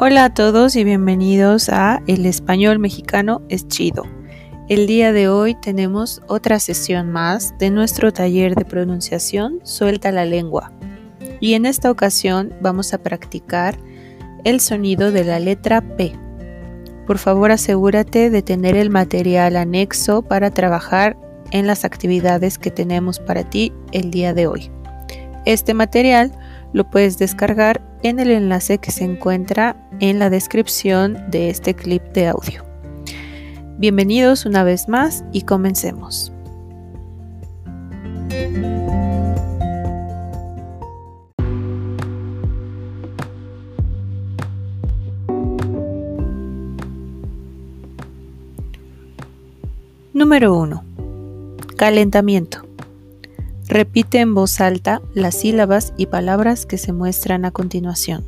Hola a todos y bienvenidos a El español mexicano es chido. El día de hoy tenemos otra sesión más de nuestro taller de pronunciación Suelta la lengua. Y en esta ocasión vamos a practicar el sonido de la letra P. Por favor asegúrate de tener el material anexo para trabajar en las actividades que tenemos para ti el día de hoy. Este material lo puedes descargar en el enlace que se encuentra en la descripción de este clip de audio. Bienvenidos una vez más y comencemos. Número 1. Calentamiento. Repite en voz alta las sílabas y palabras que se muestran a continuación.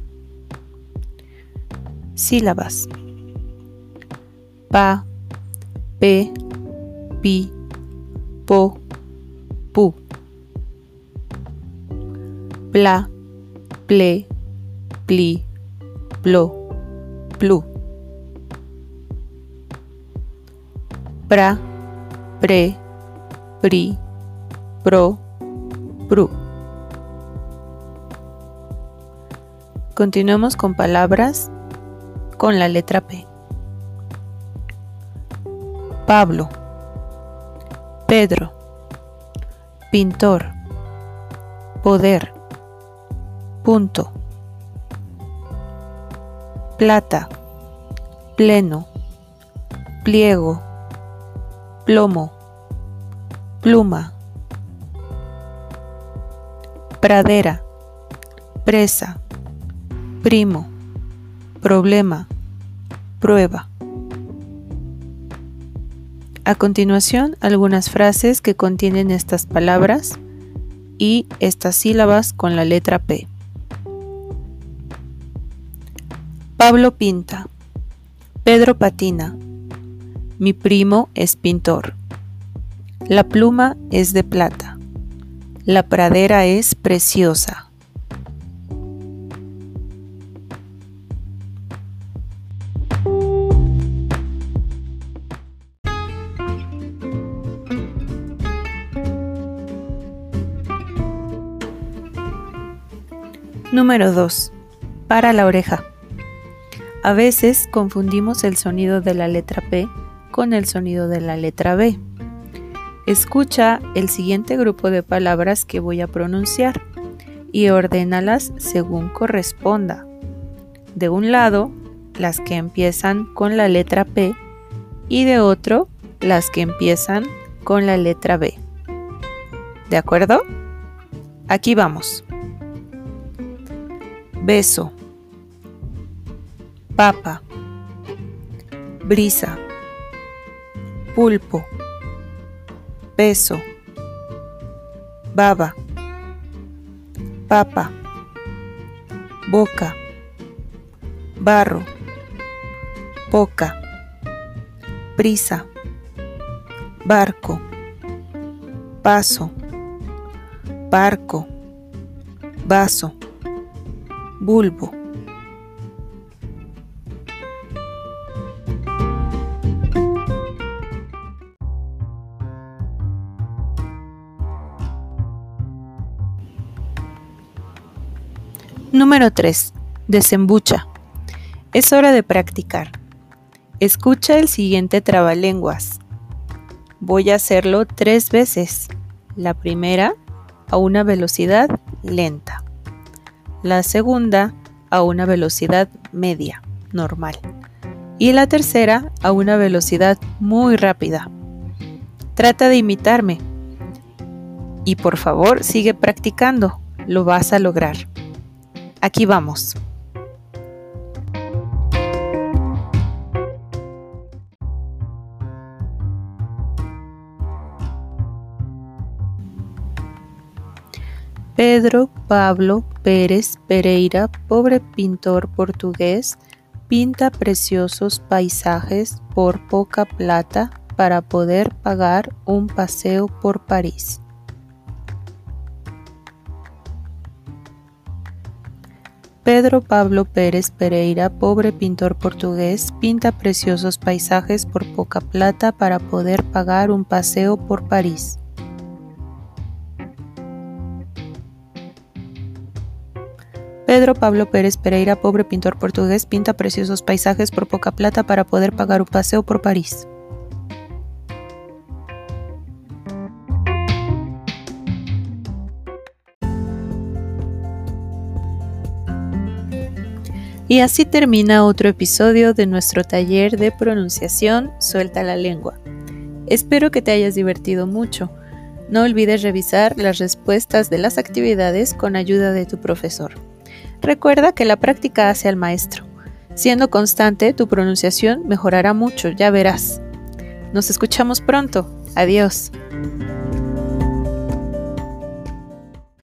Sílabas. Pa, pe, pi, po, pu. Pla, ple, pli, plo, plu. Pra, pre, pri, pro, Continuemos con palabras con la letra P. Pablo, Pedro, pintor, poder, punto, plata, pleno, pliego, plomo, pluma pradera, presa, primo, problema, prueba. A continuación, algunas frases que contienen estas palabras y estas sílabas con la letra P. Pablo pinta. Pedro patina. Mi primo es pintor. La pluma es de plata. La pradera es preciosa. Número 2. Para la oreja. A veces confundimos el sonido de la letra P con el sonido de la letra B. Escucha el siguiente grupo de palabras que voy a pronunciar y ordénalas según corresponda. De un lado, las que empiezan con la letra P y de otro, las que empiezan con la letra B. ¿De acuerdo? Aquí vamos. Beso. Papa. Brisa. Pulpo beso, baba, papa, boca, barro, poca, prisa, barco, paso, barco, vaso, bulbo. Número 3. Desembucha. Es hora de practicar. Escucha el siguiente trabalenguas. Voy a hacerlo tres veces. La primera a una velocidad lenta. La segunda a una velocidad media, normal. Y la tercera a una velocidad muy rápida. Trata de imitarme. Y por favor, sigue practicando. Lo vas a lograr. Aquí vamos. Pedro Pablo Pérez Pereira, pobre pintor portugués, pinta preciosos paisajes por poca plata para poder pagar un paseo por París. Pedro Pablo Pérez Pereira, pobre pintor portugués, pinta preciosos paisajes por poca plata para poder pagar un paseo por París. Pedro Pablo Pérez Pereira, pobre pintor portugués, pinta preciosos paisajes por poca plata para poder pagar un paseo por París. Y así termina otro episodio de nuestro taller de pronunciación Suelta la lengua. Espero que te hayas divertido mucho. No olvides revisar las respuestas de las actividades con ayuda de tu profesor. Recuerda que la práctica hace al maestro. Siendo constante, tu pronunciación mejorará mucho, ya verás. Nos escuchamos pronto. Adiós.